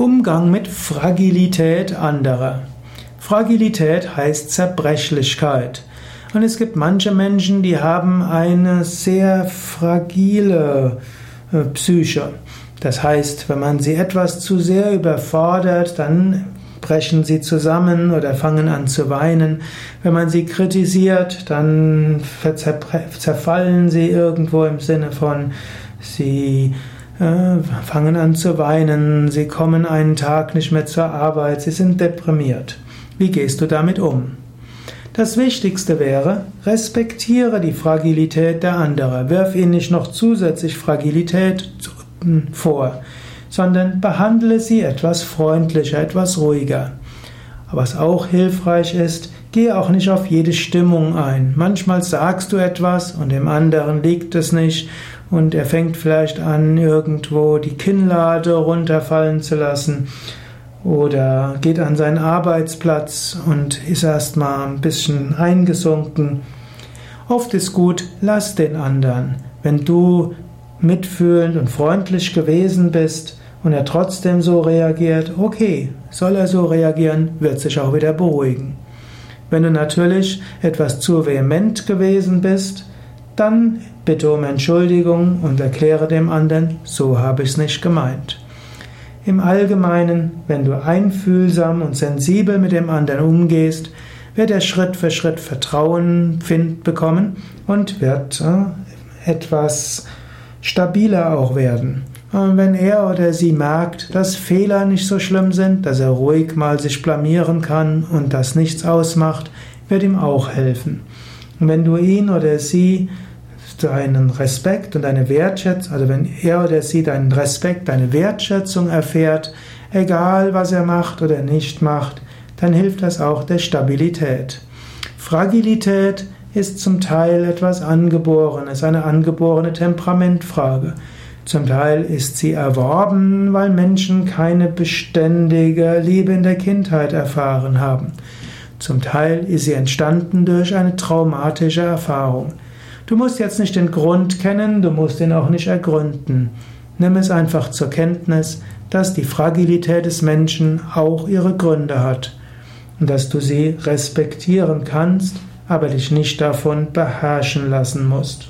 Umgang mit Fragilität anderer. Fragilität heißt Zerbrechlichkeit. Und es gibt manche Menschen, die haben eine sehr fragile äh, Psyche. Das heißt, wenn man sie etwas zu sehr überfordert, dann brechen sie zusammen oder fangen an zu weinen. Wenn man sie kritisiert, dann zerfallen sie irgendwo im Sinne von, sie fangen an zu weinen, sie kommen einen Tag nicht mehr zur Arbeit, sie sind deprimiert. Wie gehst du damit um? Das Wichtigste wäre, respektiere die Fragilität der anderen, wirf ihnen nicht noch zusätzlich Fragilität vor, sondern behandle sie etwas freundlicher, etwas ruhiger. Was auch hilfreich ist, Geh auch nicht auf jede Stimmung ein. Manchmal sagst du etwas und dem anderen liegt es nicht und er fängt vielleicht an, irgendwo die Kinnlade runterfallen zu lassen oder geht an seinen Arbeitsplatz und ist erstmal ein bisschen eingesunken. Oft ist gut, lass den anderen. Wenn du mitfühlend und freundlich gewesen bist und er trotzdem so reagiert, okay, soll er so reagieren, wird sich auch wieder beruhigen. Wenn du natürlich etwas zu vehement gewesen bist, dann bitte um Entschuldigung und erkläre dem anderen, so habe ich es nicht gemeint. Im Allgemeinen, wenn du einfühlsam und sensibel mit dem anderen umgehst, wird er Schritt für Schritt Vertrauen find, bekommen und wird äh, etwas stabiler auch werden. Wenn er oder sie merkt, dass Fehler nicht so schlimm sind, dass er ruhig mal sich blamieren kann und das nichts ausmacht, wird ihm auch helfen. Und wenn du ihn oder sie deinen Respekt und deine Wertschätzung, also wenn er oder sie deinen Respekt, deine Wertschätzung erfährt, egal was er macht oder nicht macht, dann hilft das auch der Stabilität. Fragilität ist zum Teil etwas Angeborenes, eine angeborene Temperamentfrage. Zum Teil ist sie erworben, weil Menschen keine beständige Liebe in der Kindheit erfahren haben. Zum Teil ist sie entstanden durch eine traumatische Erfahrung. Du musst jetzt nicht den Grund kennen, du musst ihn auch nicht ergründen. Nimm es einfach zur Kenntnis, dass die Fragilität des Menschen auch ihre Gründe hat und dass du sie respektieren kannst, aber dich nicht davon beherrschen lassen musst.